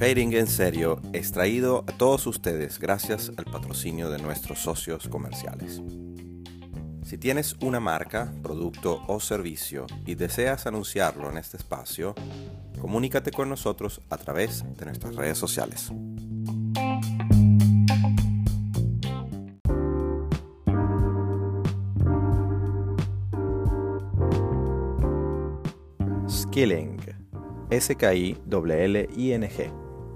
Trading en serio es traído a todos ustedes gracias al patrocinio de nuestros socios comerciales. Si tienes una marca, producto o servicio y deseas anunciarlo en este espacio, comunícate con nosotros a través de nuestras redes sociales. Skilling, S-K-I-L-L-I-N-G,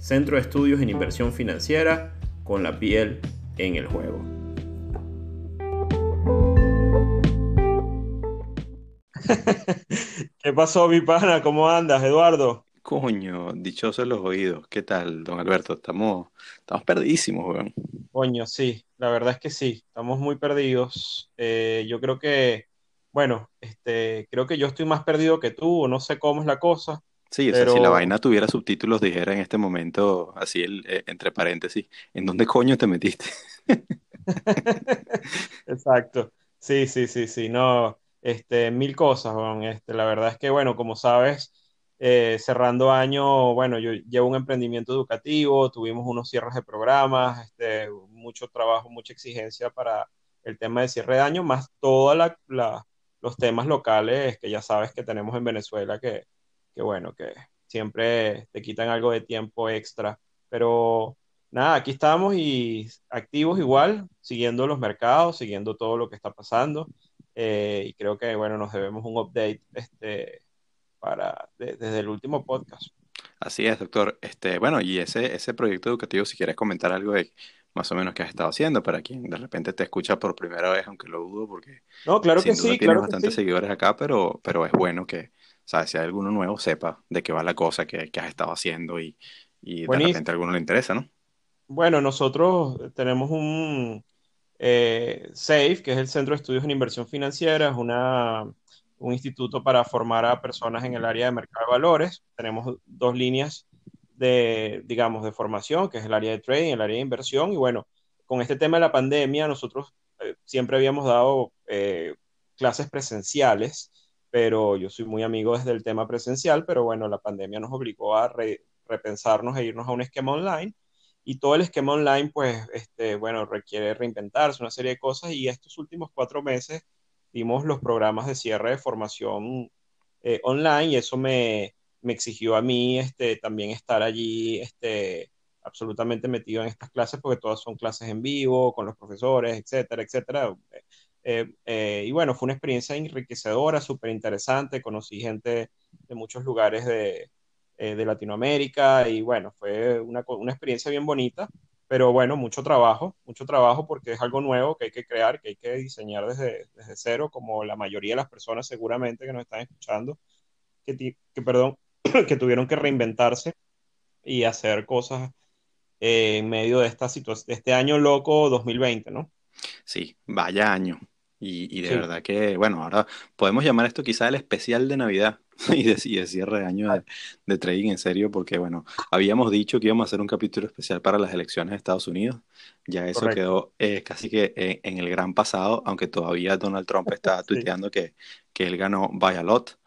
Centro de Estudios en Inversión Financiera con la piel en el juego. ¿Qué pasó, mi pana? ¿Cómo andas, Eduardo? Coño, dichosos los oídos. ¿Qué tal, don Alberto? Estamos, estamos perdidísimos, weón. Coño, sí, la verdad es que sí, estamos muy perdidos. Eh, yo creo que, bueno, este, creo que yo estoy más perdido que tú, no sé cómo es la cosa, Sí, o sea, si la vaina tuviera subtítulos, dijera en este momento, así el, eh, entre paréntesis, ¿en dónde coño te metiste? Exacto. Sí, sí, sí, sí. No, este, mil cosas, Este, la verdad es que, bueno, como sabes, eh, cerrando año, bueno, yo llevo un emprendimiento educativo, tuvimos unos cierres de programas, este, mucho trabajo, mucha exigencia para el tema de cierre de año, más todos los temas locales que ya sabes que tenemos en Venezuela que que bueno, que siempre te quitan algo de tiempo extra. Pero nada, aquí estamos y activos igual, siguiendo los mercados, siguiendo todo lo que está pasando. Eh, y creo que bueno, nos debemos un update este, para, desde el último podcast. Así es, doctor. Este, bueno, y ese, ese proyecto educativo, si quieres comentar algo de más o menos que has estado haciendo para quien de repente te escucha por primera vez, aunque lo dudo, porque no, claro que sí, tienes bastantes seguidores acá, pero, pero es bueno que, ¿sabes? Si hay alguno nuevo, sepa de qué va la cosa que, has estado haciendo y, de repente a alguno le interesa, ¿no? Bueno, nosotros tenemos un eh, SAFE, que es el Centro de Estudios en Inversión Financiera, es una, un instituto para formar a personas en el área de mercado de valores. Tenemos dos líneas de, digamos, de formación, que es el área de trading, el área de inversión. Y bueno, con este tema de la pandemia, nosotros eh, siempre habíamos dado eh, clases presenciales pero yo soy muy amigo desde el tema presencial, pero bueno, la pandemia nos obligó a repensarnos e irnos a un esquema online. Y todo el esquema online, pues, este, bueno, requiere reinventarse, una serie de cosas, y estos últimos cuatro meses dimos los programas de cierre de formación eh, online, y eso me, me, exigió a mí este, también estar allí este, absolutamente metido en estas clases, porque todas son clases en vivo, con los profesores, etcétera, etcétera. Eh, eh, y bueno, fue una experiencia enriquecedora, súper interesante, conocí gente de muchos lugares de, eh, de Latinoamérica y bueno, fue una, una, experiencia bien bonita, pero bueno, mucho trabajo, mucho trabajo porque es algo nuevo que hay que crear, que hay que diseñar desde, desde cero, como la mayoría de las personas seguramente que nos están escuchando, que, que perdón, que tuvieron que reinventarse y hacer cosas en medio de esta este año loco 2020, ¿no? Sí, vaya año. Y, y de verdad que, bueno, ahora podemos llamar esto quizá el especial de Navidad y de, y de cierre de año de, de, trading en serio, porque, bueno, habíamos dicho que íbamos a hacer un capítulo especial para las elecciones de Estados Unidos. Ya eso Correcto. quedó eh, casi que en, en, el gran pasado, aunque todavía Donald Trump está tuiteando sí. que, que él ganó by a lot.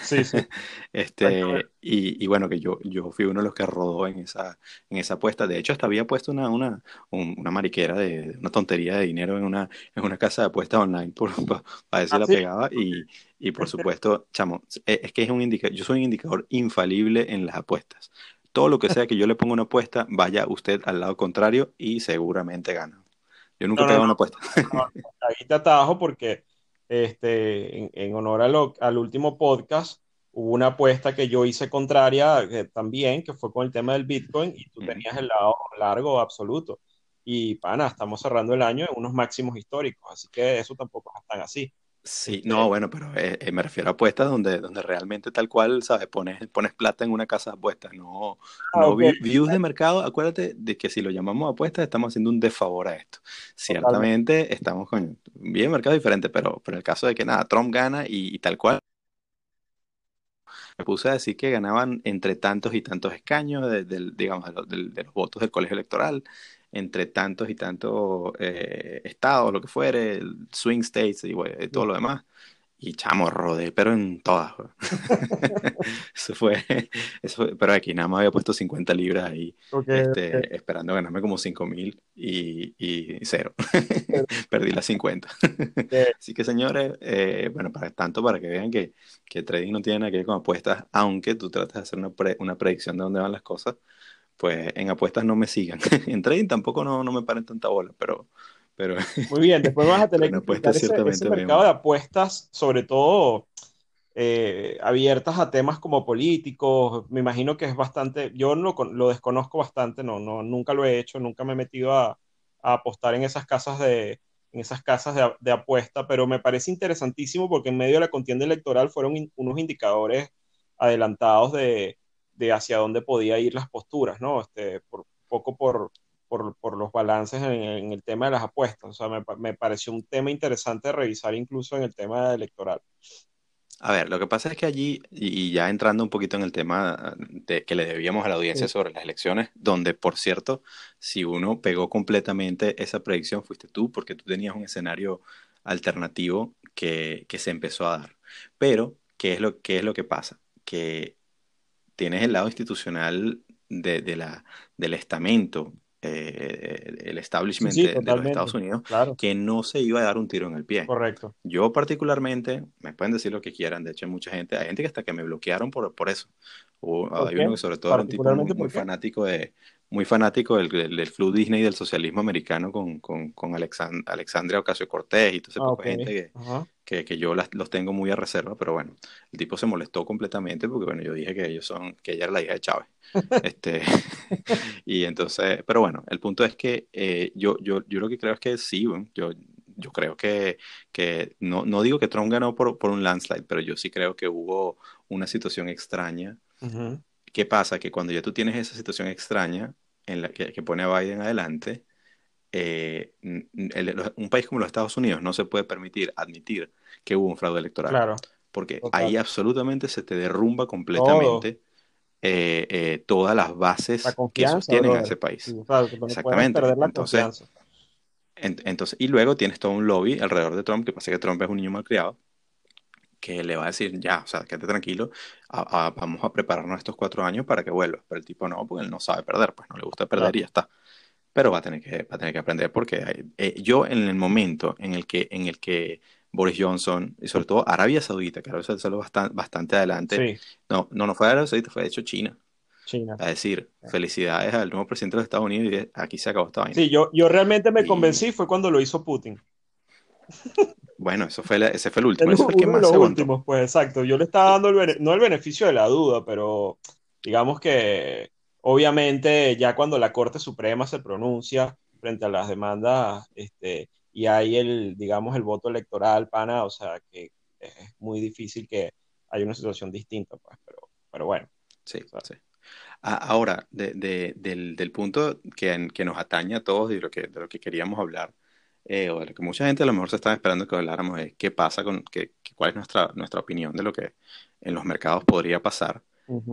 Sí, sí. este, y, y, bueno, que yo, yo fui uno de los que rodó en esa, en esa apuesta. De hecho, hasta había puesto una, una, un, una mariquera de una tontería de dinero en una, en una casa de apuestas online por, para, ver si ¿Ah, la sí? pegaba. Y, y por supuesto, chamo, e, es que es un indicador, yo soy un indicador infalible en las apuestas. Todo lo que sea que yo le ponga una apuesta, vaya usted al lado contrario y seguramente gana. Yo nunca no, pego no, una apuesta. No, ahí te atajo porque este, en, en honor a lo, al último podcast, hubo una apuesta que yo hice contraria eh, también, que fue con el tema del Bitcoin, y tú tenías el lado largo absoluto. Y pana, estamos cerrando el año en unos máximos históricos, así que eso tampoco es tan así. Sí, no, bueno, pero eh, eh, me refiero a apuestas donde, donde realmente tal cual, ¿sabes? Pones, pones plata en una casa de apuestas, no, ah, no okay. views de mercado. Acuérdate de que si lo llamamos apuestas, estamos haciendo un desfavor a esto. Ciertamente Totalmente. estamos con bien mercados diferentes, pero, pero el caso de que nada, Trump gana y, y tal cual. Me puse a decir que ganaban entre tantos y tantos escaños, de, de, digamos, de los, de los votos del colegio electoral entre tantos y tantos eh, estados, lo que fuere, swing states y bueno, todo lo demás. Y chamo, rodé, pero en todas. eso, fue, eso fue, pero aquí nada más había puesto 50 libras ahí, okay, este, okay. esperando ganarme como 5 mil y, y, cero. Perdí las 50. Así que señores, eh, bueno, para tanto para que vean que, que trading no tiene nada que ver con apuestas, aunque tú trates de hacer una, pre, una predicción de dónde van las cosas, pues en apuestas no me sigan. en trading tampoco no, no me paren tanta bola, pero... pero Muy bien, después vas a tener que explicar ese, ese mercado de apuestas, sobre todo eh, abiertas a temas como políticos. Me imagino que es bastante, yo lo, lo desconozco bastante, no, no, nunca lo he hecho, nunca me he metido a, a apostar en esas casas de, en esas casas de, de, apuesta, pero me parece interesantísimo porque en medio de la contienda electoral fueron in, unos indicadores adelantados de, de hacia dónde podía ir las posturas, ¿no? Este, por, poco por, por, por los balances en, en, el tema de las apuestas. O sea, me, me, pareció un tema interesante de revisar incluso en el tema electoral. A ver, lo que pasa es que allí, y ya entrando un poquito en el tema de, que le debíamos a la audiencia sí. sobre las elecciones, donde, por cierto, si uno pegó completamente esa predicción, fuiste tú, porque tú tenías un escenario alternativo que, que se empezó a dar. Pero, ¿qué es lo, qué es lo que pasa? Que tienes el lado institucional de, de la, del estamento, eh, el establishment sí, sí, de, de, los Estados Unidos, claro. que no se iba a dar un tiro en el pie. Correcto. Yo particularmente, me pueden decir lo que quieran, de hecho hay mucha gente, hay gente que hasta que me bloquearon por, por eso. O, hay uno que sobre todo era un tipo muy, muy fanático de, muy fanático del, del, del flu Disney y del socialismo americano con, con, con Alexand Alexandria Ocasio Cortés y toda ah, okay. gente que, uh -huh. que, que, yo las, los tengo muy a reserva, pero bueno, el tipo se molestó completamente porque bueno, yo dije que ellos son, que ella era la hija de Chávez. este, y entonces, pero bueno, el punto es que eh, yo, yo, yo lo que creo es que sí, bueno, yo, yo creo que, que no, no digo que Trump ganó por, por un landslide, pero yo sí creo que hubo una situación extraña. Uh -huh ¿Qué pasa? Que cuando ya tú tienes esa situación extraña en la que, que pone a Biden adelante, eh, el, un país como los Estados Unidos no se puede permitir admitir que hubo un fraude electoral. Claro. Porque Total. ahí absolutamente se te derrumba completamente eh, eh, todas las bases que sostienen a ese país. Sí, claro, Exactamente. entonces, en, entonces, y luego tienes todo un lobby alrededor de Trump, que pasa que Trump es un niño malcriado que le va a decir, ya, o sea, quédate tranquilo, vamos a prepararnos estos cuatro años para que vuelva. Pero el tipo no, porque él no sabe perder, pues no le gusta perder y ya está. Pero va a tener que, va a tener que aprender porque eh, yo en el momento en el que, en el que Boris Johnson y sobre todo Arabia Saudita, que Arabia Saudita bastante, bastante adelante, no, no, no fue Arabia Saudita, fue de hecho China. China. A decir, felicidades al nuevo presidente de los Estados Unidos y aquí se acabó esta vaina. Sí, yo, yo realmente me convencí fue cuando lo hizo Putin. Bueno, eso fue ese fue el último. El, uno de los últimos, pues exacto. Yo le estaba dando el, no el beneficio de la duda, pero digamos que obviamente ya cuando la Corte Suprema se pronuncia frente a las demandas este, y hay el, digamos, el voto electoral, pana, o sea, que es muy difícil que haya una situación distinta, pues, pero, pero bueno. Sí, sí. Ahora, del, punto que, que, nos atañe a todos y lo que, de lo que queríamos hablar, eh, o de lo que mucha gente a lo mejor se estaba esperando que habláramos, es qué pasa con, qué, cuál es nuestra, nuestra opinión de lo que en los mercados podría pasar.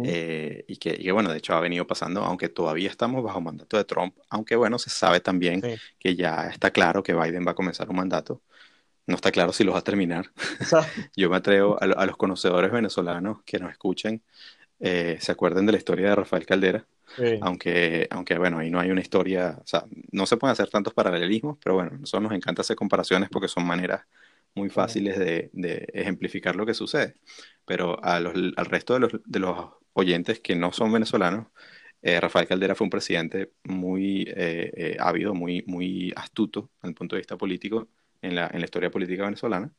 Eh, y, que, bueno, de hecho ha venido pasando, aunque todavía estamos bajo mandato de Trump, aunque bueno, se sabe también que ya está claro que Biden va a comenzar un mandato. No está claro si lo va a terminar. Yo me atrevo a, a, los conocedores venezolanos que nos escuchen, eh, se acuerden de la historia de Rafael Caldera. Aunque, aunque, bueno, ahí no hay una historia, o sea, no se pueden hacer tantos paralelismos, pero bueno, nosotros nos encanta hacer comparaciones porque son maneras muy fáciles de, de ejemplificar lo que sucede. Pero a los, al resto de los, de los, oyentes que no son venezolanos, eh, Rafael Caldera fue un presidente muy eh, ávido, muy, muy astuto desde el punto de vista político en la, en la historia política venezolana,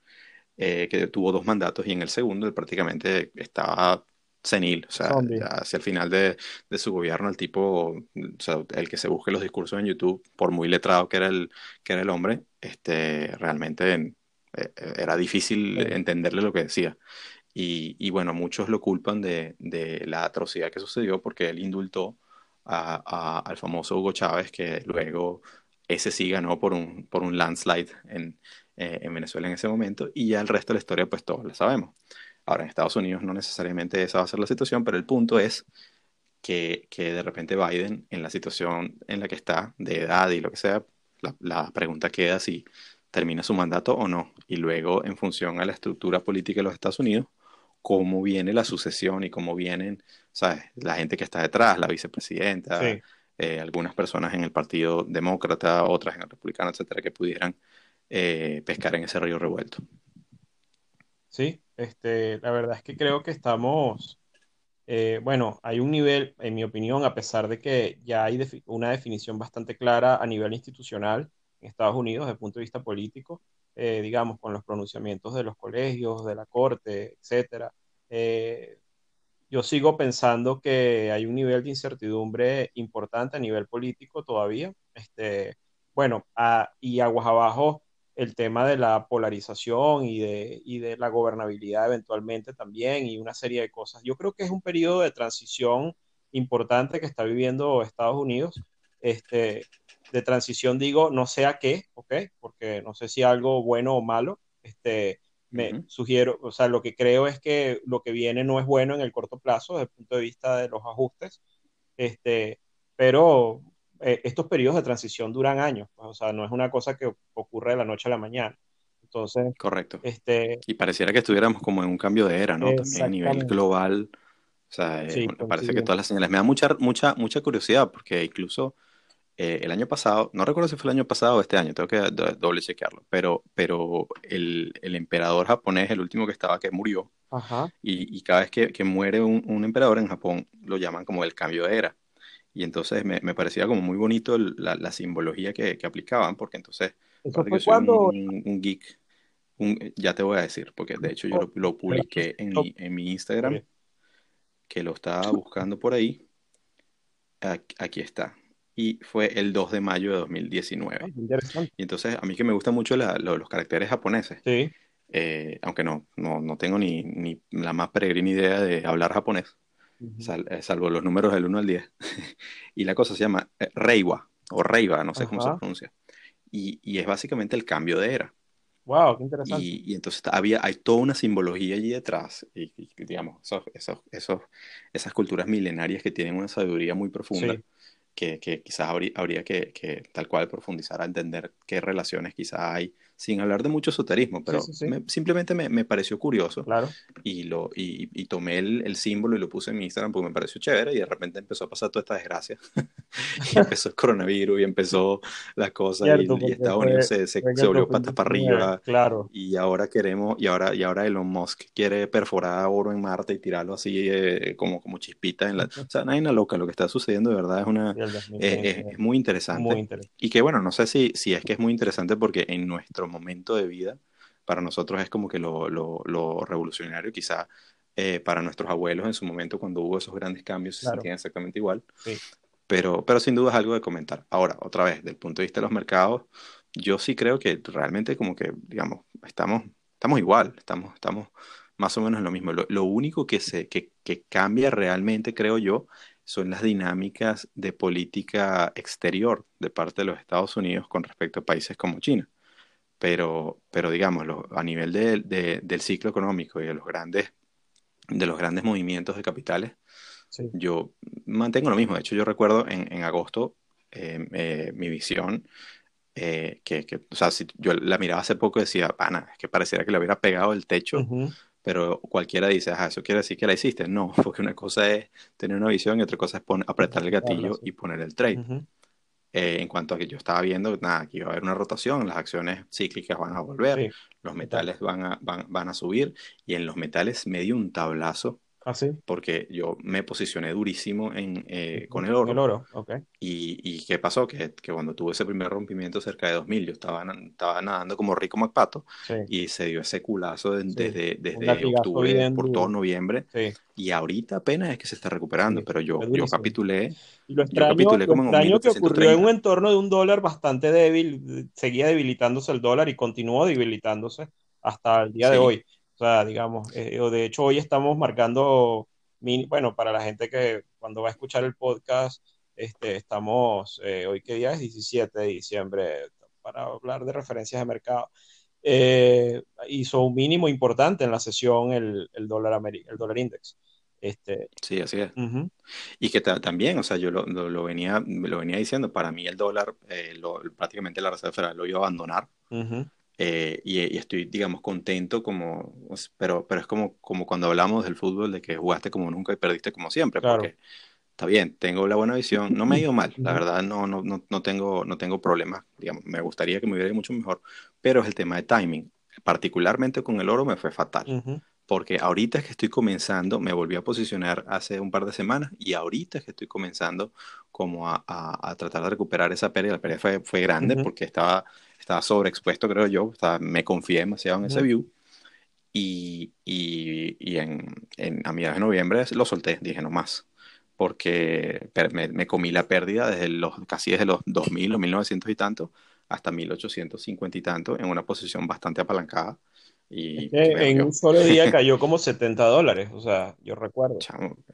que tuvo dos mandatos y en el segundo él prácticamente estaba senil, o sea, hacia el final de, de, su gobierno el tipo, o sea, el que se busque los discursos en YouTube, por muy letrado que era el, que era el hombre, este, realmente eh, eh, era difícil entenderle lo que decía. Y, y, bueno, muchos lo culpan de, de, la atrocidad que sucedió porque él indultó a, al famoso Hugo Chávez, que luego ese sí ganó por un, por un landslide en, eh, en Venezuela en ese momento, y ya el resto de la historia pues todos la sabemos. Ahora, en Estados Unidos no necesariamente esa va a ser la situación, pero el punto es que, que de repente Biden, en la situación en la que está, de edad y lo que sea, la, la, pregunta queda si termina su mandato o no. Y luego, en función a la estructura política de los Estados Unidos, cómo viene la sucesión y cómo vienen, ¿sabes? La gente que está detrás, la vicepresidenta, eh, algunas personas en el Partido Demócrata, otras en el Republicano, etcétera, que pudieran eh, pescar en ese río revuelto. Sí, este, la verdad es que creo que estamos, eh, bueno, hay un nivel, en mi opinión, a pesar de que ya hay una definición bastante clara a nivel institucional en Estados Unidos desde el punto de vista político, eh, digamos, con los pronunciamientos de los colegios, de la corte, etcétera. Eh, yo sigo pensando que hay un nivel de incertidumbre importante a nivel político todavía. Este, bueno, y aguas abajo el tema de la polarización y de, y de la gobernabilidad eventualmente también y una serie de cosas. Yo creo que es un periodo de transición importante que está viviendo Estados Unidos. Este, de transición digo, no sé a qué, ¿ok? Porque no sé si algo bueno o malo. Este, me sugiero, o sea, lo que creo es que lo que viene no es bueno en el corto plazo desde el punto de vista de los ajustes. Este, pero eh, estos periodos de transición duran años, pues, o sea, no es una cosa que ocurre de la noche a la mañana. Entonces, correcto. Este, y pareciera que estuviéramos como en un cambio de era, ¿no? También a nivel global. O sea, eh, me parece que todas las señales. Me da mucha, mucha, mucha curiosidad porque incluso eh, el año pasado, no recuerdo si fue el año pasado o este año, tengo que doble chequearlo, pero, pero el, el, emperador japonés, el último que estaba, que murió, Ajá. Y, y, cada vez que, que muere un, un, emperador en Japón, lo llaman como el cambio de era. Y entonces me, me parecía como muy bonito la, la simbología que, que, aplicaban, porque entonces ¿Eso fue cuando... un, un, geek. Un, ya te voy a decir, porque de hecho yo lo, lo publiqué en mi, en mi Instagram, que lo estaba buscando por ahí. Aquí está. Y fue el 2 de mayo de 2019. Ah, y entonces a mí que me gustan mucho la, lo, los caracteres japoneses. Sí. Eh, aunque no, no, no tengo ni, ni la más peregrina idea de hablar japonés. Eh, salvo los números del 1 al 10. y la cosa se llama eh, Reiwa, o Reiva, no sé cómo se pronuncia. Y, y, es básicamente el cambio de era. ¡Wow! ¡Qué interesante! Y, y entonces había, hay toda una simbología allí detrás, y, digamos, esos, esos, esos, esas culturas milenarias que tienen una sabiduría muy profunda. Sí. Que, que, quizás habría, habría que, que, tal cual profundizar a entender qué relaciones quizás hay sin hablar de mucho esoterismo, pero simplemente me, pareció curioso. Claro. Y, lo, y, tomé el, símbolo y lo puse en mi Instagram porque me pareció chévere y de repente empezó a pasar toda esta desgracia. y empezó el coronavirus y empezó las cosas y, Estados Unidos se, se, volvió patas para arriba. Claro. Y ahora queremos, y ahora, y ahora Elon Musk quiere perforar oro en Marte y tirarlo así eh, como, como chispita en la... O sea, nadie loca, lo que está sucediendo de verdad es una... Es, muy interesante. muy interesante. Y que bueno, no sé si, si es que es muy interesante porque en nuestro momento de vida, para nosotros es como que lo, lo, revolucionario, quizá eh, para nuestros abuelos en su momento cuando hubo esos grandes cambios se sentían exactamente igual. Pero, pero sin duda es algo de comentar. Ahora, otra vez, desde el punto de vista de los mercados, yo sí creo que realmente como que, digamos, estamos, estamos igual, estamos, estamos más o menos en lo mismo. Lo, único que, se, que, que cambia realmente, creo yo, son las dinámicas de política exterior de parte de los Estados Unidos con respecto a países como China. Pero, pero digamos, a nivel del ciclo económico y de los grandes, de los grandes movimientos de capitales, yo mantengo lo mismo. De hecho, yo recuerdo en, en agosto em, eh, mi visión, eh, que, que, o sea, si yo la miraba hace poco y decía, pana, es que pareciera que le hubiera pegado el techo pero cualquiera dice, ajá, eso quiere decir que la hiciste. No, porque una cosa es tener una visión y otra cosa es apretar el gatillo y poner el trade. Eh, en cuanto a que yo estaba viendo, nada, que iba a haber una rotación, las acciones cíclicas van a volver, los metales van a, van, van a subir, y en los metales me dio un tablazo ¿Ah, Porque yo me posicioné durísimo en, eh, con el oro. El oro, Y, y, qué pasó? Que, que, cuando tuve ese primer rompimiento cerca de 2000, yo estaba, estaba nadando como rico MacPato y se dio ese culazo desde, desde octubre por todo noviembre. Y ahorita apenas es que se está recuperando, pero yo, yo capitulé. Y lo extraño, yo capitulé como lo que ocurrió en un entorno de un dólar bastante débil, seguía debilitándose el dólar y continuó debilitándose hasta el día de hoy. O sea, digamos, eh, de hecho hoy estamos marcando, bueno, para la gente que cuando va a escuchar el podcast, este, estamos, eh, hoy qué día es 17 de diciembre, para hablar de referencias de mercado. Eh, hizo un mínimo importante en la sesión el, el dólar, el dólar index. Este, sí, así es. Y que también, o sea, yo lo, lo, venía, lo venía diciendo, para mí el dólar, prácticamente la Reserva Federal lo iba a abandonar. Eh, y, estoy, digamos, contento como, pero, pero es como, como cuando hablamos del fútbol, de que jugaste como nunca y perdiste como siempre, porque está bien, tengo la buena visión, no me ha ido mal, la verdad no, no, no, no, tengo, no tengo problemas, digamos, me gustaría que me hubiera ido mucho mejor, pero es el tema de timing, particularmente con el oro me fue fatal. Porque ahorita es que estoy comenzando, me volví a posicionar hace un par de semanas y ahorita es que estoy comenzando como a, a, tratar de recuperar esa pérdida. La pérdida fue, fue grande porque estaba estaba sobreexpuesto, creo yo, me confié demasiado en ese view. Y, y, y en, en, a mediados de noviembre lo solté, dije no más, porque me, me, comí la pérdida desde los, casi desde los 2000 o 1900 y tanto hasta 1850 y tanto, en una posición bastante apalancada. Y en un solo día cayó como 70 dólares, o sea, yo recuerdo.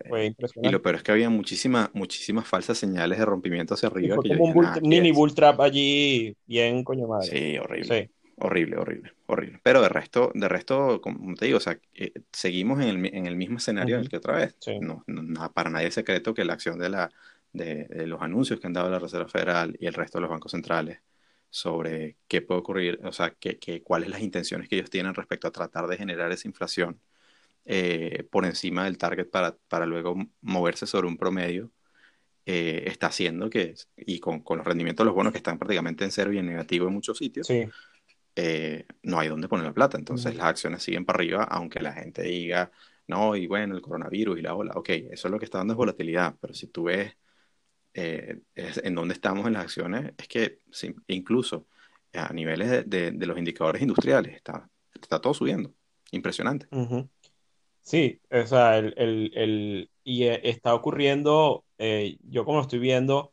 fue impresionante. Y lo peor es que había muchísimas, muchísimas falsas señales de rompimiento hacia arriba. fue como un mini bull trap allí, bien coño madre. Sí, horrible. Horrible, horrible, horrible. Pero de resto, de resto, como te digo, o sea, eh, seguimos en el, en el, mismo escenario en el que otra vez. No, no, para nadie es secreto que la acción de, la, de, de los anuncios que han dado la Reserva Federal y el resto de los bancos centrales sobre qué puede ocurrir, o sea, qué, qué, cuáles las intenciones que ellos tienen respecto a tratar de generar esa inflación eh, por encima del target para, para, luego moverse sobre un promedio, eh, está haciendo que, y con, con, los rendimientos de los bonos que están prácticamente en cero y en negativo en muchos sitios, eh, no hay dónde poner la plata. Entonces las acciones siguen para arriba, aunque la gente diga, no, y bueno, el coronavirus y la ola, ok, eso es lo que está dando es volatilidad, pero si tú ves eh, en donde estamos en las acciones, es que incluso a niveles de, los indicadores industriales está, está todo subiendo. Impresionante. Sí, o sea, el, el, y eh, está ocurriendo, eh, yo como estoy viendo,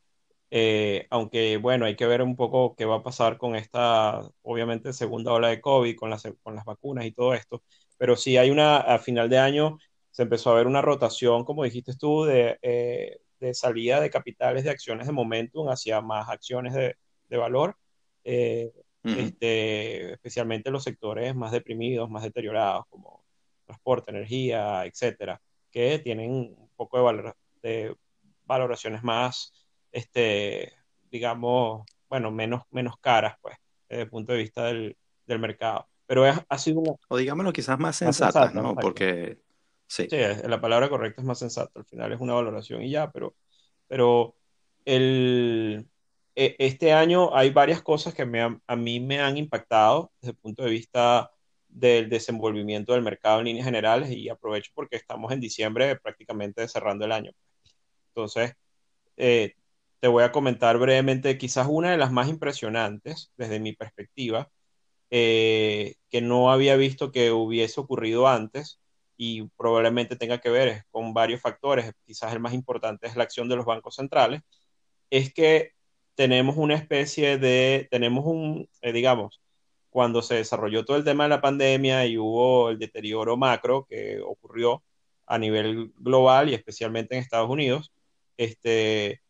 aunque bueno, hay que ver un poco qué va a pasar con esta, obviamente, segunda ola de COVID, con las, con las vacunas y todo esto, pero sí hay una, a final de año se empezó a ver una rotación, como dijiste tú, de, de salida de capitales de acciones de momentum hacia más acciones de, valor, eh, este, especialmente los sectores más deprimidos, más deteriorados, como transporte, energía, etcétera, que tienen un poco de, de valoraciones más, este, digamos, bueno, menos, menos caras, pues, desde el punto de vista del, del mercado. Pero ha sido una... O digámoslo quizás más sensata, ¿no? Porque... Sí. sí, la palabra correcta es más sensata. Al final es una valoración y ya, pero, pero el, e, este año hay varias cosas que me a mí me han impactado desde el punto de vista del desenvolvimiento del mercado en líneas generales y aprovecho porque estamos en diciembre prácticamente cerrando el año. Entonces, eh, te voy a comentar brevemente quizás una de las más impresionantes desde mi perspectiva, eh, que no había visto que hubiese ocurrido antes y probablemente tenga que ver con varios factores, quizás el más importante es la acción de los bancos centrales, es que tenemos una especie de, tenemos un, eh, digamos, cuando se desarrolló todo el tema de la pandemia y hubo el deterioro macro que ocurrió a nivel global y especialmente en Estados Unidos, este,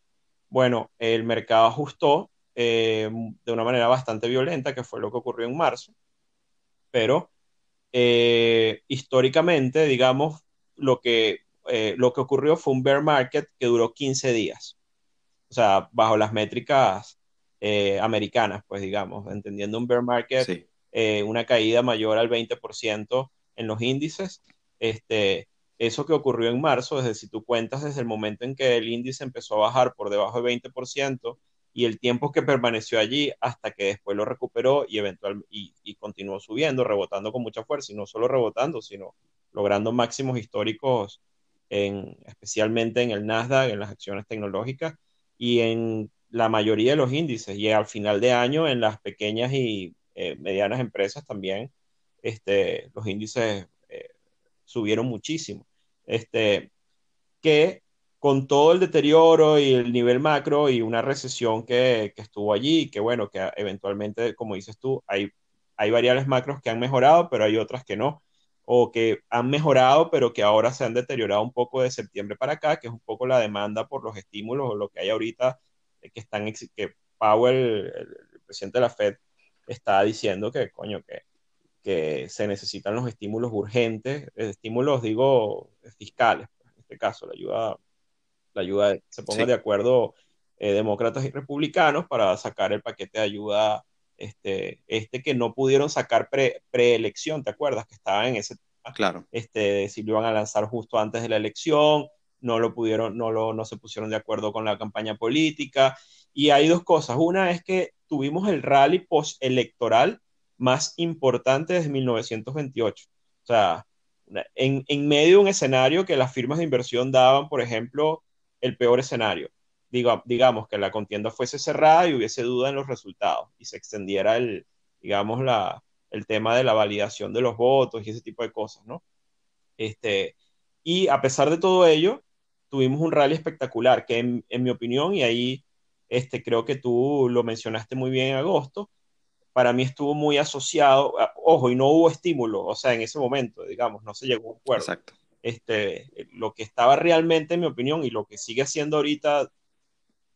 bueno, el mercado ajustó eh, de una manera bastante violenta, que fue lo que ocurrió en marzo, pero eh, históricamente, digamos, lo que, eh, lo que ocurrió fue un bear market que duró 15 días, o sea, bajo las métricas americanas, pues digamos, entendiendo un bear market, una caída mayor al 20% en los índices, este, eso que ocurrió en marzo, desde si tú cuentas desde el momento en que el índice empezó a bajar por debajo de 20% y el tiempo que permaneció allí hasta que después lo recuperó y, eventual, y, continuó subiendo, rebotando con mucha fuerza, y no solo rebotando, sino logrando máximos históricos, en, especialmente en el Nasdaq, en las acciones tecnológicas y en la mayoría de los índices. Y al final de año, en las pequeñas y eh, medianas empresas también, este, los índices subieron muchísimo. Este, que con todo el deterioro y el nivel macro y una recesión que, que estuvo allí, que bueno, que eventualmente, como dices tú, hay, hay variables macros que han mejorado, pero hay otras que no, o que han mejorado, pero que ahora se han deteriorado un poco de septiembre para acá, que es un poco la demanda por los estímulos o lo que hay ahorita, eh, que están, que Powell, el, presidente de la Fed, está diciendo que, coño, que que se necesitan los estímulos urgentes, eh, estímulos, digo, fiscales, pues, en este caso, la ayuda, la ayuda, se pongan de acuerdo eh, demócratas y republicanos para sacar el paquete de ayuda, este, este que no pudieron sacar pre, preelección, ¿te acuerdas? Que estaba en ese Claro. Este, si lo iban a lanzar justo antes de la elección, no lo pudieron, no, lo, no se pusieron de acuerdo con la campaña política. Y hay dos cosas. Una es que tuvimos el rally postelectoral más importante desde 1928. O sea, en, en, medio de un escenario que las firmas de inversión daban, por ejemplo, el peor escenario. Digo, digamos que la contienda fuese cerrada y hubiese duda en los resultados y se extendiera el, digamos, la, el tema de la validación de los votos y ese tipo de cosas, ¿no? Este, y a pesar de todo ello, tuvimos un rally espectacular que en, mi opinión, y ahí este, creo que tú lo mencionaste muy bien en agosto, para mí estuvo muy asociado, ojo, y no hubo estímulo, o sea, en ese momento, digamos, no se llegó a un acuerdo. Exacto. Este, lo que estaba realmente, en mi opinión, y lo que sigue siendo ahorita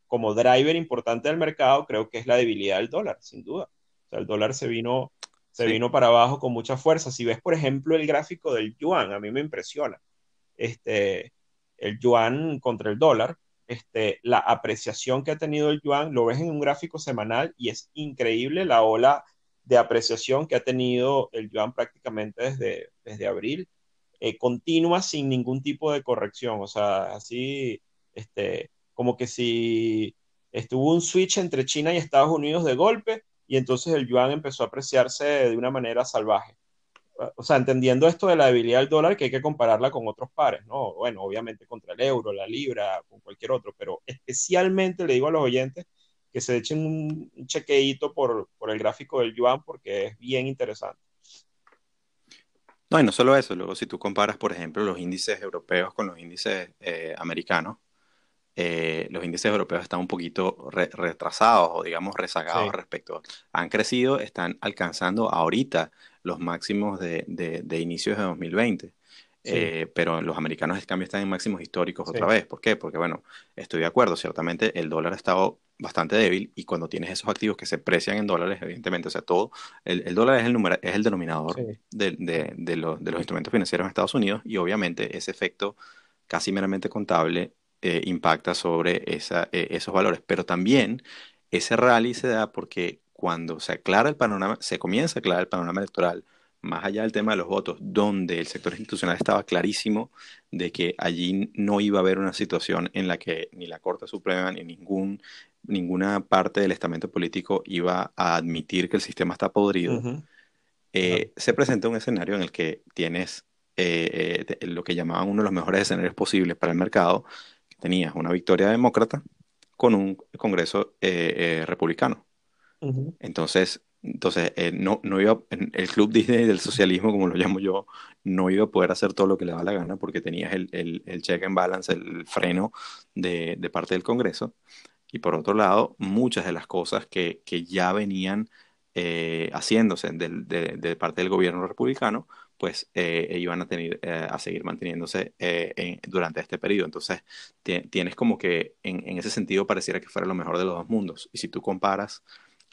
como driver importante del mercado, creo que es la debilidad del dólar, sin duda. O sea, el dólar se vino, se vino para abajo con mucha fuerza. Si ves, por ejemplo, el gráfico del yuan, a mí me impresiona. Este, el yuan contra el dólar, este, la apreciación que ha tenido el yuan, lo ves en un gráfico semanal y es increíble la ola de apreciación que ha tenido el yuan prácticamente desde, desde abril, eh, continua sin ningún tipo de corrección, o sea, así, este, como que si estuvo un switch entre China y Estados Unidos de golpe y entonces el yuan empezó a apreciarse de una manera salvaje o sea, entendiendo esto de la debilidad del dólar, que hay que compararla con otros pares, ¿no? Bueno, obviamente contra el euro, la libra, con cualquier otro, pero especialmente le digo a los oyentes que se echen un chequeíto por, por el gráfico del yuan porque es bien interesante. No, y no solo eso, luego si tú comparas, por ejemplo, los índices europeos con los índices eh, americanos, eh, los índices europeos están un poquito retrasados o digamos rezagados respecto. Han crecido, están alcanzando ahorita los máximos de, de, inicios de 2020. Eh, pero los americanos en cambio están en máximos históricos otra vez. ¿Por qué? Porque bueno, estoy de acuerdo, ciertamente el dólar ha estado bastante débil y cuando tienes esos activos que se precian en dólares, evidentemente, o sea, todo, el, el dólar es el, es el denominador de, de, de, los instrumentos financieros en Estados Unidos y obviamente ese efecto casi meramente contable eh, impacta sobre esa, eh, esos valores. Pero también ese rally se da porque cuando se aclara el panorama, se comienza a aclarar el panorama electoral, más allá del tema de los votos, donde el sector institucional estaba clarísimo de que allí no iba a haber una situación en la que ni la Corte Suprema ni ningún, ninguna parte del estamento político iba a admitir que el sistema está podrido, eh, se presenta un escenario en el que tienes eh, eh, lo que llamaban uno de los mejores escenarios posibles para el mercado, que tenías una victoria demócrata con un Congreso republicano. Entonces, entonces, no, no iba, el club Disney del socialismo, como lo llamo yo, no iba a poder hacer todo lo que le daba la gana porque tenías el, el, el check and balance, el freno de, de, parte del Congreso. Y por otro lado, muchas de las cosas que, que ya venían eh, haciéndose de, de, parte del gobierno republicano, pues eh, iban a, tener, eh, a seguir manteniéndose en, durante este periodo. Entonces, tienes como que en, en ese sentido pareciera que fuera lo mejor de los dos mundos. Y si tú comparas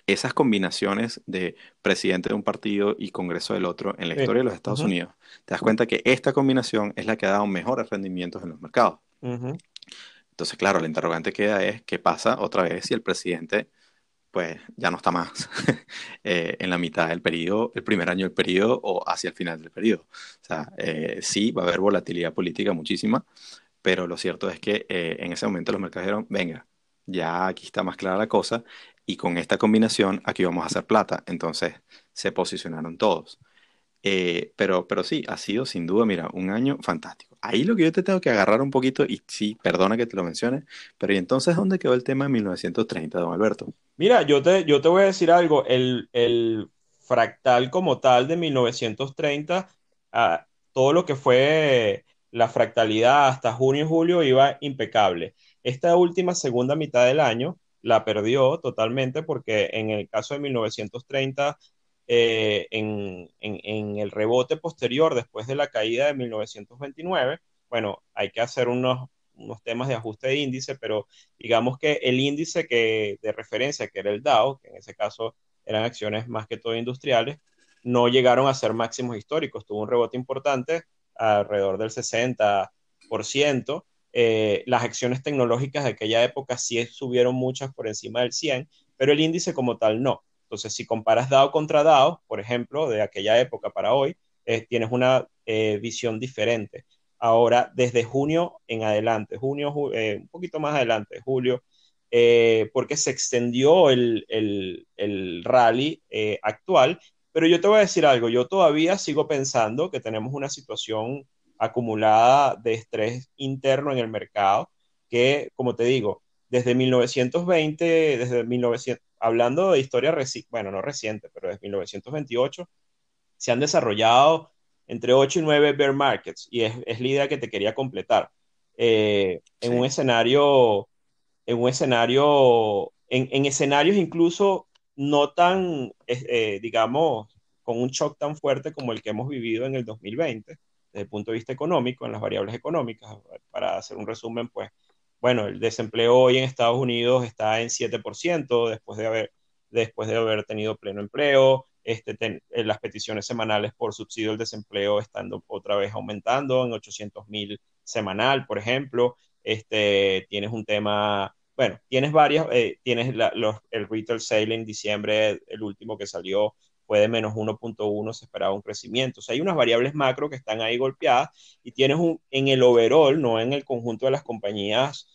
esas combinaciones de presidente de un partido y congreso del otro en la historia de los Estados Unidos, te das cuenta que esta combinación es la que ha dado mejores rendimientos en los mercados. Entonces, claro, la interrogante queda es qué pasa otra vez si el presidente pues ya no está más eh, en la mitad del periodo, el primer año del periodo o hacia el final del periodo. O sea, eh, sí, va a haber volatilidad política muchísima, pero lo cierto es que eh, en ese momento los mercados dijeron, venga, ya aquí está más clara la cosa y con esta combinación aquí vamos a hacer plata. Entonces se posicionaron todos. Eh, pero, pero sí, ha sido sin duda, mira, un año fantástico. Ahí lo que yo te tengo que agarrar un poquito, y sí, perdona que te lo mencione, pero ¿y entonces dónde quedó el tema de 1930, don Alberto? Mira, yo te, yo te voy a decir algo, el, el fractal como tal de 1930, ah, todo lo que fue la fractalidad hasta junio y julio iba impecable. Esta última segunda mitad del año la perdió totalmente porque en el caso de 1930, eh, en, el rebote posterior después de la caída de 1929, bueno, hay que hacer unos, unos temas de ajuste de índice, pero digamos que el índice que, de referencia, que era el Dow, que en ese caso eran acciones más que todo industriales, no llegaron a ser máximos históricos, tuvo un rebote importante alrededor del 60%, eh, las acciones tecnológicas de aquella época sí subieron muchas por encima del 100, pero el índice como tal no. Entonces, si comparas DAO contra DAO, por ejemplo, de aquella época para hoy, eh, tienes una eh, visión diferente. Ahora, desde junio en adelante, junio, un poquito más adelante, julio, porque se extendió el, el, el rally actual, pero yo te voy a decir algo, yo todavía sigo pensando que tenemos una situación acumulada de estrés interno en el mercado, que, como te digo, desde 1920, desde 1900, hablando de historia reciente, bueno, no reciente, pero desde 1928, se han desarrollado entre 8 y 9 bear markets, y es, es la idea que te quería completar. Eh, en un escenario, en un escenario, en, en escenarios incluso no tan, eh, digamos, con un shock tan fuerte como el que hemos vivido en el 2020, desde el punto de vista económico, en las variables económicas. Para hacer un resumen, pues, bueno, el desempleo hoy en Estados Unidos está en 7% después de haber, después de haber tenido pleno empleo. Este, eh, las peticiones semanales por subsidio del desempleo están otra vez aumentando en 800 mil semanal, por ejemplo. Este, tienes un tema, bueno, tienes varias, eh, tienes los, el retail sale en diciembre, el último que salió, fue de menos 1.1, se esperaba un crecimiento. O sea, hay unas variables macro que están ahí golpeadas y tienes un, en el overall, no en el conjunto de las compañías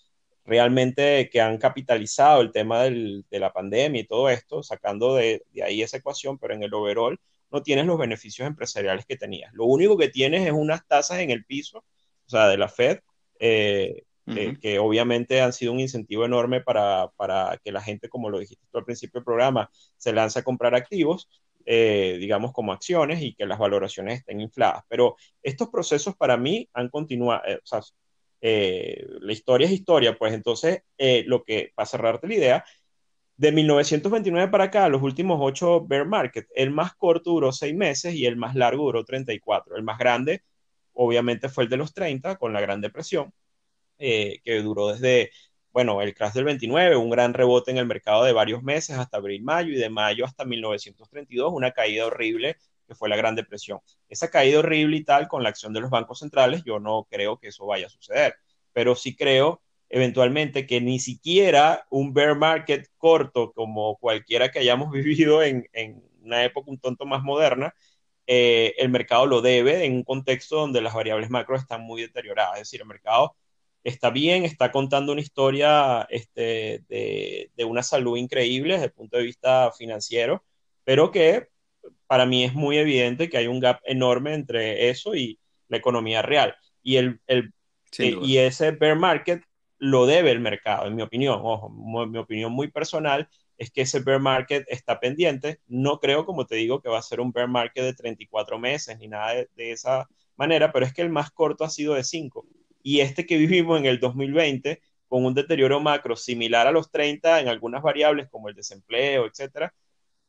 realmente que han capitalizado el tema del, de la pandemia y todo esto, sacando de, de, ahí esa ecuación, pero en el overall no tienes los beneficios empresariales que tenías. Lo único que tienes es unas tasas en el piso, o sea, de la Fed, eh, eh, que obviamente han sido un incentivo enorme para, para, que la gente, como lo dijiste tú al principio del programa, se lance a comprar activos, eh, digamos, como acciones y que las valoraciones estén infladas. Pero estos procesos para mí han continuado, eh, o sea, eh, la historia es historia, pues entonces lo que, para cerrarte la idea, de 1929 para acá, los últimos ocho bear market, el más corto duró seis meses y el más largo duró 34. El más grande, obviamente, fue el de los 30, con la Gran Depresión, que duró desde bueno, el crash del 29, un gran rebote en el mercado de varios meses hasta abril-mayo y de mayo hasta 1932, una caída horrible que fue la Gran Depresión. Esa caída horrible y tal con la acción de los bancos centrales, yo no creo que eso vaya a suceder, pero sí creo eventualmente que ni siquiera un bear market corto como cualquiera que hayamos vivido en, una época un tonto más moderna, eh, el mercado lo debe en un contexto donde las variables macro están muy deterioradas. Es decir, el mercado está bien, está contando una historia este, de, de, una salud increíble desde el punto de vista financiero, pero que para mí es muy evidente que hay un gap enorme entre eso y la economía real. Y, el, el eh, y ese bear market lo debe el mercado, en mi opinión. Ojo, mi opinión muy personal es que ese bear market está pendiente. No creo, como te digo, que va a ser un bear market de 34 meses ni nada de, de esa manera, pero es que el más corto ha sido de 5 y este que vivimos en el 2020 con un deterioro macro similar a los 30 en algunas variables como el desempleo, etcétera,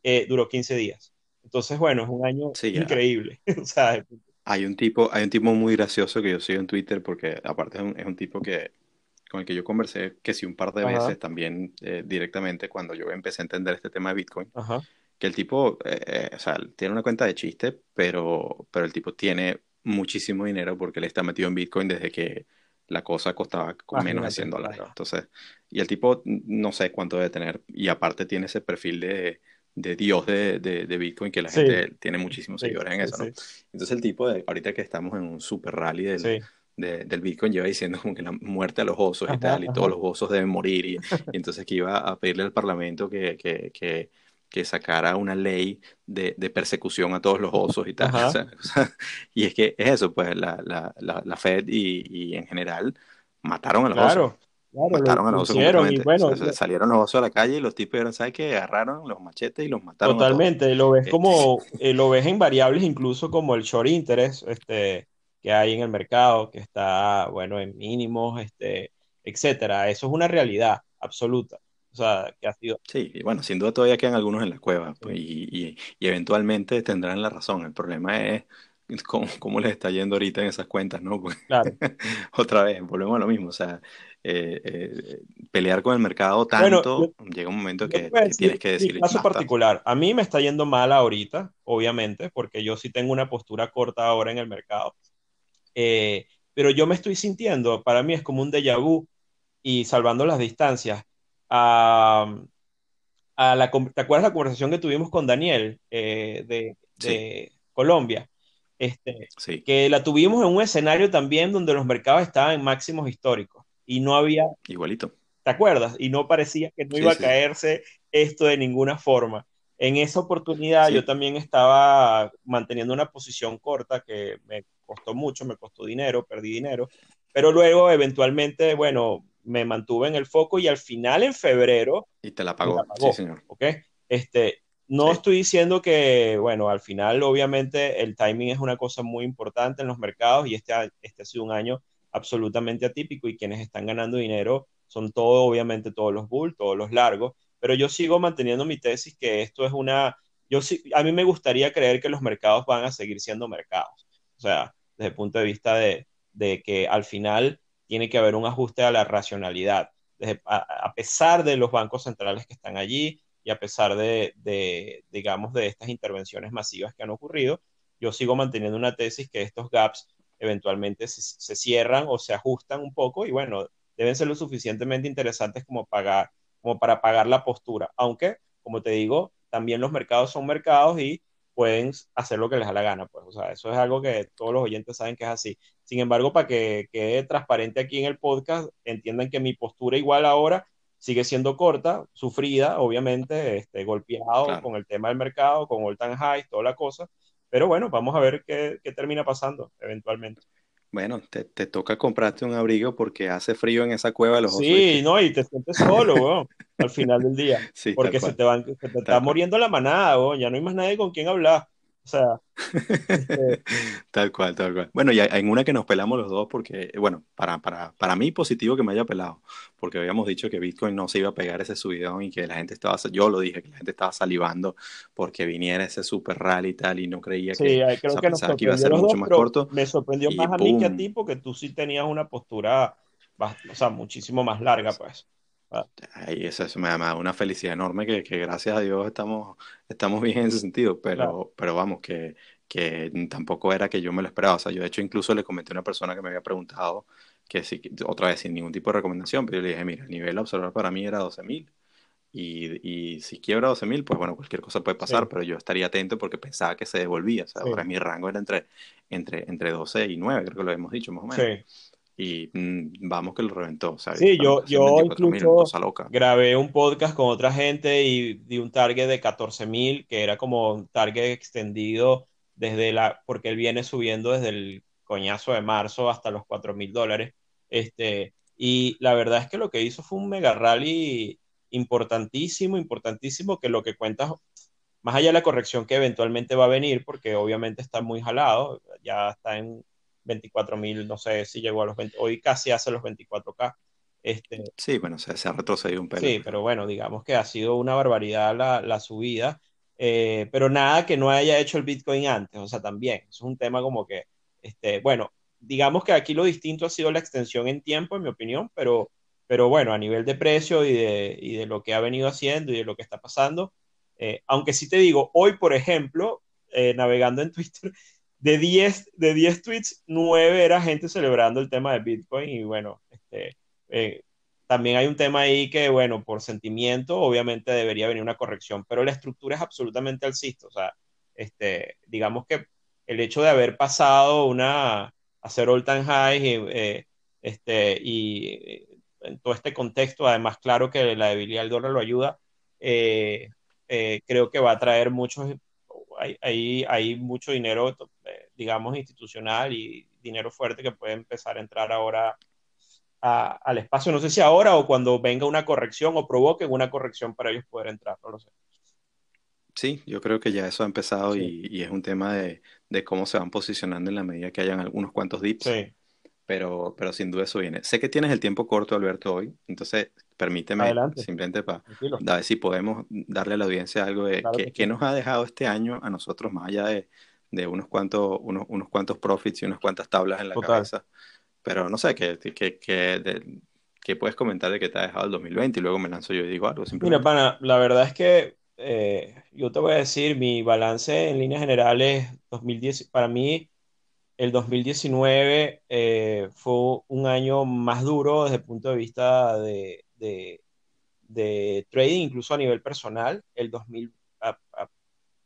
eh, duró 15 días. Entonces, bueno, es un año increíble. hay un tipo, hay un tipo muy gracioso que yo sigo en Twitter porque aparte es un, tipo que con el que yo conversé que sí un par de veces también eh, directamente cuando yo empecé a entender este tema de Bitcoin. Que el tipo, eh, o sea, tiene una cuenta de chiste, pero, pero el tipo tiene muchísimo dinero porque él está metido en Bitcoin desde que la cosa costaba con menos de 100 dólares. Entonces, y el tipo no sé cuánto debe tener, y aparte tiene ese perfil de, de Dios de, de, Bitcoin, que la gente tiene muchísimos seguidores en eso, ¿no? Entonces el tipo, de, ahorita que estamos en un super rally del, del Bitcoin, lleva diciendo como que la muerte a los osos y tal, y todos los osos deben morir, y, y, entonces que iba a pedirle al Parlamento que, que, que que sacara una ley de, de, persecución a todos los osos y tal. y es que es eso, pues la, la, la, Fed y, y, en general mataron a los osos. Claro, mataron a los osos y bueno, salieron los osos a la calle y los tipos eran, ¿sabes qué? Agarraron los machetes y los mataron. Totalmente, lo ves como, este eh, lo ves en variables incluso como el short interest este, que hay en el mercado, que está, bueno, en mínimos, este, etcétera. Eso es una realidad absoluta. O sea, que ha sido... Sí, y bueno, sin duda todavía quedan algunos en la cueva pues, y, y, eventualmente tendrán la razón. El problema es cómo, cómo, les está yendo ahorita en esas cuentas, ¿no? Pues, claro. otra vez, volvemos a lo mismo. O sea, eh, eh, pelear con el mercado tanto, llega un momento que, tienes que decir... En caso particular, a mí me está yendo mal ahorita, obviamente, porque yo sí tengo una postura corta ahora en el mercado. Eh, pero yo me estoy sintiendo, para mí es como un déjà vu y salvando las distancias a, la, ¿te acuerdas la conversación que tuvimos con Daniel eh, de, Colombia? Este, Que la tuvimos en un escenario también donde los mercados estaban en máximos históricos y no había... Igualito. ¿Te acuerdas? Y no parecía que no iba a caerse esto de ninguna forma. En esa oportunidad yo también estaba manteniendo una posición corta que me costó mucho, me costó dinero, perdí dinero, pero luego eventualmente, bueno, me mantuve en el foco y al final en febrero... Y te la pagó, sí señor. ¿Ok? Este, no estoy diciendo que, bueno, al final obviamente el timing es una cosa muy importante en los mercados y este, este ha sido un año absolutamente atípico y quienes están ganando dinero son todos, obviamente todos los bull, todos los largos, pero yo sigo manteniendo mi tesis que esto es una, yo sí, a mí me gustaría creer que los mercados van a seguir siendo mercados, o sea, desde el punto de vista de, de que al final tiene que haber un ajuste a la racionalidad. a, pesar de los bancos centrales que están allí y a pesar de, digamos, de estas intervenciones masivas que han ocurrido, yo sigo manteniendo una tesis que estos gaps eventualmente se, cierran o se ajustan un poco y bueno, deben ser lo suficientemente interesantes como, pagar, como para pagar la postura. Aunque, como te digo, también los mercados son mercados y pueden hacer lo que les da la gana, pues, o sea, eso es algo que todos los oyentes saben que es así. Sin embargo, para que quede transparente aquí en el podcast, entiendan que mi postura igual ahora sigue siendo corta, sufrida, obviamente, este, golpeado con el tema del mercado, con all time high, toda la cosa, pero bueno, vamos a ver qué, qué termina pasando eventualmente. Bueno, te, te, toca comprarte un abrigo porque hace frío en esa cueva de los Sí, no, y te sientes solo, weón, al final del día. Sí, porque se te, van, se te está muriendo la manada, weón, ya no hay más nadie con quien hablar. O sea, este, tal cual, tal cual. Bueno, y en una que nos pelamos los dos porque, bueno, para, para, para mí positivo que me haya pelado, porque habíamos dicho que Bitcoin no se iba a pegar ese subidón y que la gente estaba, yo lo dije, que la gente estaba salivando porque viniera ese super rally y tal y no creía que, creo que, nos iba a ser mucho más corto. Me sorprendió más a mí que a ti porque tú sí tenías una postura, o sea, muchísimo más larga, pues. Ay, eso, me da una felicidad enorme que, que, gracias a Dios estamos, estamos bien en ese sentido, pero, pero vamos, que, que tampoco era que yo me lo esperaba. O sea, yo de hecho incluso le comenté a una persona que me había preguntado que sí, otra vez sin ningún tipo de recomendación, pero yo le dije, mira, el nivel a observar para mí era 12.000 y, y si quiebra 12.000, pues bueno, cualquier cosa puede pasar, pero yo estaría atento porque pensaba que se devolvía, o sea, ahora mi rango era entre, entre, entre 12 y 9, creo que lo hemos dicho más o menos. Y mm, vamos que lo reventó. Sea, sí, yo, yo incluso grabé un podcast con otra gente y di un target de 14.000, que era como un target extendido desde la, porque él viene subiendo desde el coñazo de marzo hasta los 4.000 dólares. Este, y la verdad es que lo que hizo fue un mega rally importantísimo, importantísimo, que lo que cuentas, más allá de la corrección que eventualmente va a venir, porque obviamente está muy jalado, ya está en 24 mil, no sé si llegó a los 20, hoy casi hace los 24K. Este, sí, bueno, se, se ha retrocedido un pelo. Sí, pero bueno, digamos que ha sido una barbaridad la, la subida, eh, pero nada que no haya hecho el Bitcoin antes, o sea, también, es un tema como que, este, bueno, digamos que aquí lo distinto ha sido la extensión en tiempo, en mi opinión, pero pero bueno, a nivel de precio y de, y de, lo que ha venido haciendo y de lo que está pasando, eh, aunque sí te digo, hoy, por ejemplo, eh, navegando en Twitter, de 10, de 10 tweets, 9 era gente celebrando el tema de Bitcoin y bueno, este, eh, también hay un tema ahí que, bueno, por sentimiento, obviamente debería venir una corrección, pero la estructura es absolutamente alcista, o sea, este, digamos que el hecho de haber pasado una, hacer all time high este, y en todo este contexto, además, claro que la debilidad del dólar lo ayuda, eh, eh, creo que va a traer muchos, hay, hay, mucho dinero, eh, digamos, institucional y dinero fuerte que puede empezar a entrar ahora al espacio. No sé si ahora o cuando venga una corrección o provoque una corrección para ellos poder entrar, no lo sé. Sí, yo creo que ya eso ha empezado y, y, es un tema de, de, cómo se van posicionando en la medida que hayan algunos cuantos dips. Sí pero, pero sin duda eso viene. Sé que tienes el tiempo corto, Alberto, hoy, entonces permíteme simplemente para ver si podemos darle a la audiencia algo de que, nos ha dejado este año a nosotros, más allá de, de unos, cuantos, unos, unos, cuantos profits y unas cuantas tablas en la cabeza. Pero no sé, ¿qué, qué, qué, puedes comentar de que te ha dejado el 2020? Y luego me lanzo yo y digo algo. Mira, pana, la verdad es que eh, yo te voy a decir, mi balance en líneas generales 2010, para mí el 2019 eh, fue un año más duro desde el punto de vista de, trading, incluso a nivel personal. El 2000,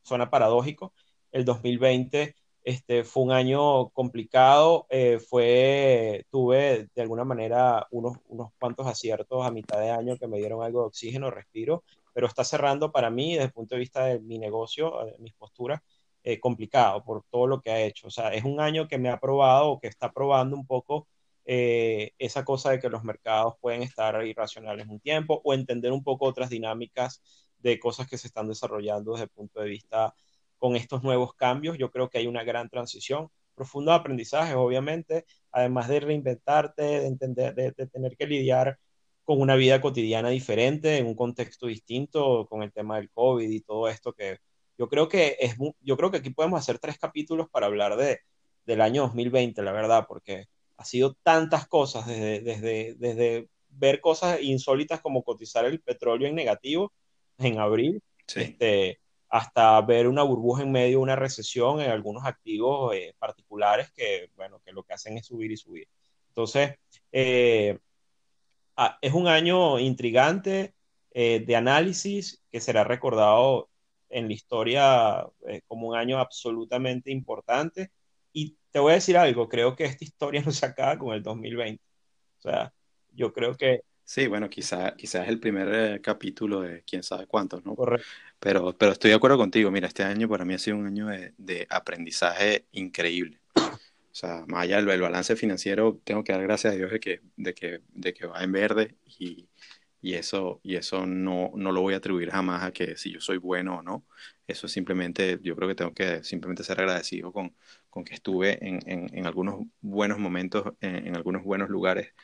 suena paradójico, el 2020 este, fue un año complicado, eh, fue, tuve de alguna manera unos, unos cuantos aciertos a mitad de año que me dieron algo de oxígeno, respiro, pero está cerrando para mí desde el punto de vista de mi negocio, de mis posturas, eh, complicado por todo lo que ha hecho. O sea, es un año que me ha probado o que está probando un poco eh, esa cosa de que los mercados pueden estar irracionales un tiempo o entender un poco otras dinámicas de cosas que se están desarrollando desde el punto de vista con estos nuevos cambios. Yo creo que hay una gran transición, profundo aprendizaje, obviamente, además de reinventarte, de entender, de, de tener que lidiar con una vida cotidiana diferente, en un contexto distinto, con el tema del COVID y todo esto que yo creo que, es, yo creo que aquí podemos hacer tres capítulos para hablar de, del año 2020, la verdad, porque ha sido tantas cosas, desde, desde, desde ver cosas insólitas como cotizar el petróleo en negativo en abril, este, hasta ver una burbuja en medio de una recesión en algunos activos eh, particulares que, bueno, que lo que hacen es subir y subir. Entonces, eh, ah, es un año intrigante eh, de análisis que será recordado en la historia eh, como un año absolutamente importante. Y te voy a decir algo, creo que esta historia no se acaba con el 2020. O sea, yo creo que... Sí, bueno, quizás quizá es el primer eh, capítulo de quién sabe cuántos, ¿no? Correcto. Pero, pero estoy de acuerdo contigo. Mira, este año para mí ha sido un año de, de aprendizaje increíble. O sea, más allá del, balance financiero, tengo que dar gracias a Dios de que, de que, de que va en verde y, y eso, y eso no, no lo voy a atribuir jamás a que si yo soy bueno o no. Eso simplemente, yo creo que tengo que simplemente ser agradecido con, con que estuve en, en, en, algunos buenos momentos, en, algunos buenos lugares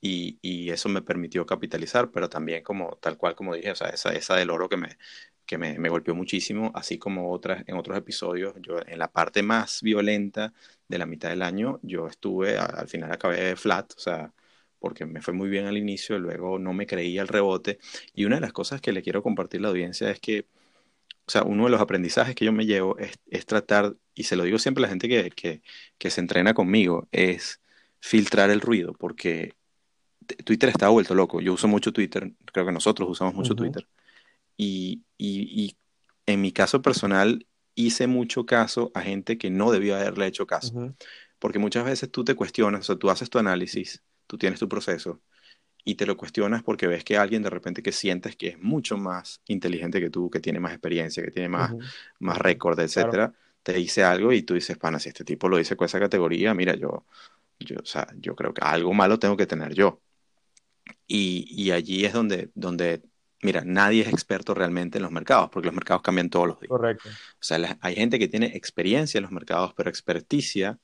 y, y, eso me permitió capitalizar, pero también como tal cual como dije, o sea, esa, esa del oro que me, que me, me, golpeó muchísimo, así como otras, en otros episodios, yo en la parte más violenta de la mitad del año, yo estuve, al final acabé flat, o sea, porque me fue muy bien al inicio, luego no me creía el rebote. Y una de las cosas que le quiero compartir a la audiencia es que, o sea, uno de los aprendizajes que yo me llevo es, tratar, y se lo digo siempre a la gente que, que, se entrena conmigo, es filtrar el ruido, porque Twitter está vuelto loco. Yo uso mucho Twitter, creo que nosotros usamos mucho Twitter. Y, y, en mi caso personal hice mucho caso a gente que no debió haberle hecho caso. Porque muchas veces tú te cuestionas, o sea, tú haces tu análisis, tú tienes tu proceso y te lo cuestionas porque ves que alguien de repente que sientes que es mucho más inteligente que tú, que tiene más experiencia, que tiene más, más récord, etcétera, te dice algo y tú dices, pana, si este tipo lo dice con esa categoría, mira, yo, yo, o sea, yo creo que algo malo tengo que tener yo. Y, y allí es donde, donde, mira, nadie es experto realmente en los mercados, porque los mercados cambian todos los días. Correcto. O sea, hay gente que tiene experiencia en los mercados, pero experticia,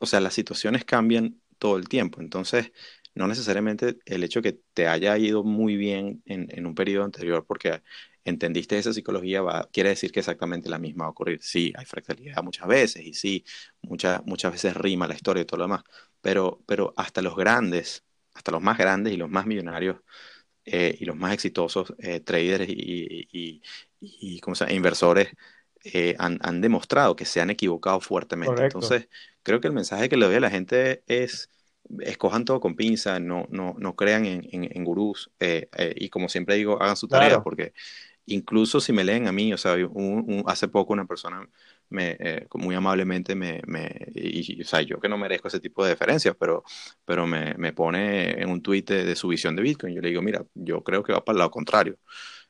o sea, las situaciones cambian todo el tiempo. Entonces, no necesariamente el hecho que te haya ido muy bien en, en un periodo anterior porque entendiste esa psicología va, quiere decir que exactamente la misma va a ocurrir. Sí, hay fractalidad muchas veces y sí, muchas muchas veces rima la historia y todo lo demás, pero, pero hasta los grandes, hasta los más grandes y los más millonarios eh, y los más exitosos eh, traders y, y, y, inversores eh, han, han, demostrado que se han equivocado fuertemente. Entonces, creo que el mensaje que le doy a la gente es escojan todo con pinza, no, no, no crean en, en, gurús y como siempre digo, hagan su tarea porque incluso si me leen a mí, o sea, hace poco una persona me, eh, muy amablemente me, me y, o sea, yo que no merezco ese tipo de deferencias, pero, pero me, me pone en un tuit de, su visión de Bitcoin. Yo le digo, mira, yo creo que va para el lado contrario.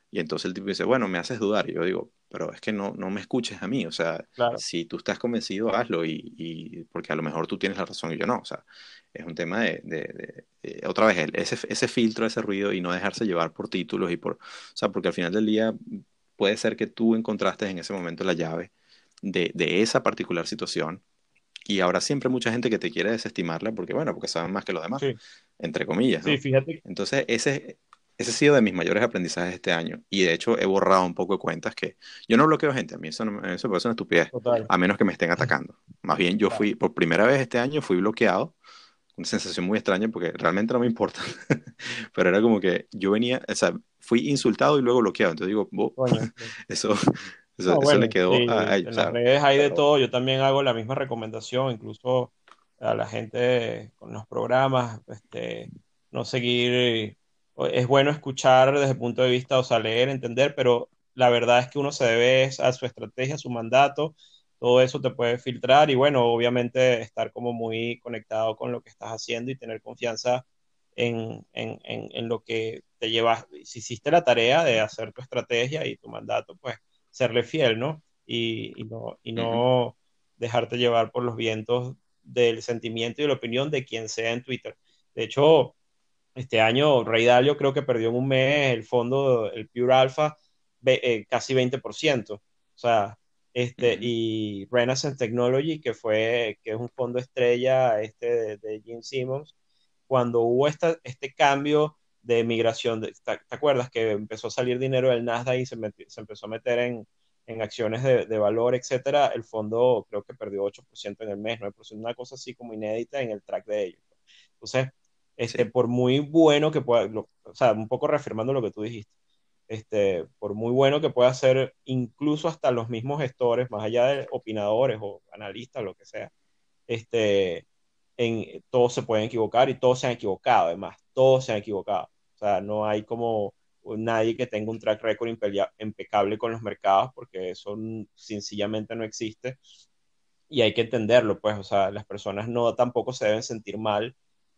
Y entonces el tipo dice, bueno, me haces dudar. Y yo digo, pero es que no, no me escuches a mí. O sea, si tú estás convencido, hazlo. Y, y, porque a lo mejor tú tienes la razón y yo no. O sea, es un tema de, de, otra vez, ese, ese filtro, ese ruido y no dejarse llevar por títulos y por, o sea, porque al final del día puede ser que tú encontraste en ese momento la llave de, de esa particular situación y habrá siempre mucha gente que te quiere desestimarla porque, bueno, porque saben más que los demás, entre comillas. Sí, fíjate. Entonces, ese, ese ha sido de mis mayores aprendizajes este año. Y de hecho, he borrado un poco de cuentas que yo no bloqueo gente. A mí eso, no, eso parece una estupidez. A menos que me estén atacando. Más bien, yo fui, por primera vez este año, fui bloqueado una sensación muy extraña porque realmente no me importa, pero era como que yo venía, o sea, fui insultado y luego bloqueado, entonces digo, eso, eso, le quedó a, ellos. En las redes hay de todo, yo también hago la misma recomendación, incluso a la gente con los programas, este, no seguir, es bueno escuchar desde el punto de vista, o sea, leer, entender, pero la verdad es que uno se debe a su estrategia, a su mandato, todo eso te puede filtrar y bueno, obviamente estar como muy conectado con lo que estás haciendo y tener confianza en, en, en, lo que te llevas. Si hiciste la tarea de hacer tu estrategia y tu mandato, pues serle fiel, ¿no? Y, y no, y no dejarte llevar por los vientos del sentimiento y la opinión de quien sea en Twitter. De hecho, este año Rey Dalio creo que perdió en un mes el fondo, el Pure Alpha, eh, casi 20%. O sea, este, y Renaissance Technology, que fue, que es un fondo estrella este de, de Jim Simmons, cuando hubo esta, este cambio de migración, ¿te, acuerdas que empezó a salir dinero del Nasdaq y se, se empezó a meter en, en acciones de, de, valor, etcétera? El fondo creo que perdió 8% en el mes, 9%, una cosa así como inédita en el track de ellos. Entonces, este, por muy bueno que pueda, o sea, un poco reafirmando lo que tú dijiste, este, por muy bueno que pueda ser, incluso hasta los mismos gestores, más allá de opinadores o analistas, lo que sea, este, en, todos se pueden equivocar y todos se han equivocado, además, todos se han equivocado. O sea, no hay como nadie que tenga un track record impecable con los mercados, porque eso sencillamente no existe. Y hay que entenderlo, pues, o sea, las personas no tampoco se deben sentir mal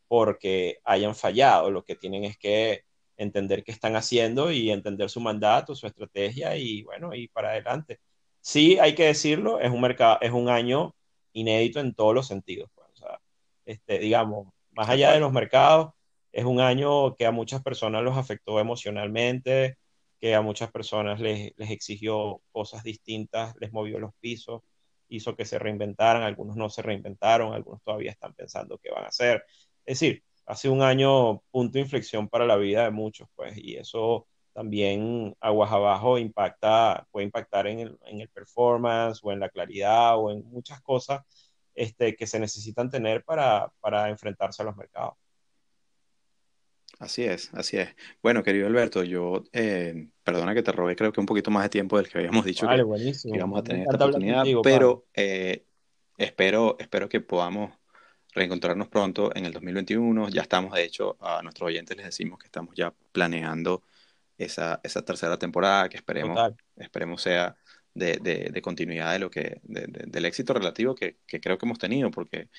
porque hayan fallado, lo que tienen es que entender qué están haciendo y entender su mandato, su estrategia y bueno, y para adelante. Sí, hay que decirlo, es un mercado, es un año inédito en todos los sentidos. Pues, o sea, este, digamos, más allá de los mercados, es un año que a muchas personas los afectó emocionalmente, que a muchas personas les, les exigió cosas distintas, les movió los pisos, hizo que se reinventaran, algunos no se reinventaron, algunos todavía están pensando qué van a hacer. Es decir, ha sido un año punto de inflexión para la vida de muchos, pues, y eso también aguas abajo impacta, puede impactar en el, en el performance o en la claridad o en muchas cosas este, que se necesitan tener para, para enfrentarse a los mercados. Así es, así es. Bueno, querido Alberto, yo, eh, perdona que te robé, creo que un poquito más de tiempo del que habíamos dicho que, íbamos a tener esta oportunidad, pero eh, espero, espero que podamos reencontrarnos pronto en el 2021. Ya estamos, de hecho, a nuestros oyentes les decimos que estamos ya planeando esa, esa tercera temporada que esperemos, esperemos sea de, de, continuidad de lo que, del éxito relativo que, que, creo que hemos tenido, porque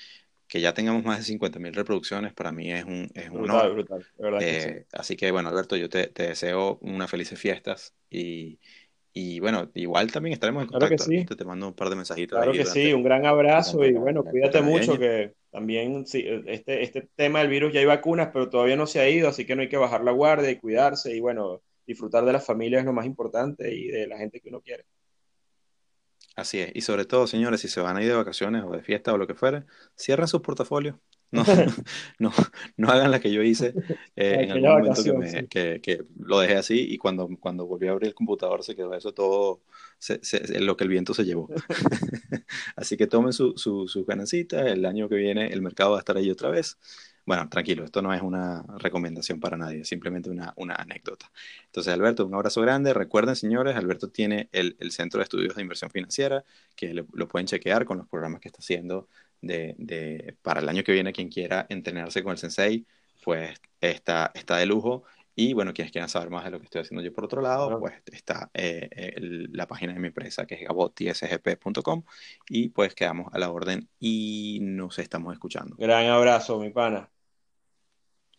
que ya tengamos más de 50.000 reproducciones para mí es un, es un brutal, Brutal, eh, Así que bueno, Alberto, yo te, te deseo unas felices fiestas y, y bueno, igual también estaremos en contacto. Claro que sí. Te mando un par de mensajitos. Claro que sí, un gran abrazo y bueno, cuídate mucho que también sí, este, este tema del virus ya hay vacunas, pero todavía no se ha ido, así que no hay que bajar la guardia y cuidarse y bueno, disfrutar de la familia es lo más importante y de la gente que uno quiere. Así es. Y sobre todo, señores, si se van a ir de vacaciones o de fiesta o lo que fuera, cierren sus portafolios. No, no, no hagan la que yo hice eh, en algún momento que, que, lo dejé así y cuando, cuando volví a abrir el computador se quedó eso todo, lo que el viento se llevó. así que tomen sus su, su ganancitas, el año que viene el mercado va a estar ahí otra vez bueno, tranquilo, esto no es una recomendación para nadie, simplemente una, anécdota. Entonces, Alberto, un abrazo grande. Recuerden, señores, Alberto tiene el, Centro de Estudios de Inversión Financiera, que lo pueden chequear con los programas que está haciendo de, para el año que viene. Quien quiera entrenarse con el Sensei, pues está, está de lujo. Y bueno, quienes quieran saber más de lo que estoy haciendo yo por otro lado, pues está eh, la página de mi empresa que es gabotisgp.com y pues quedamos a la orden y nos estamos escuchando. Gran abrazo, mi pana.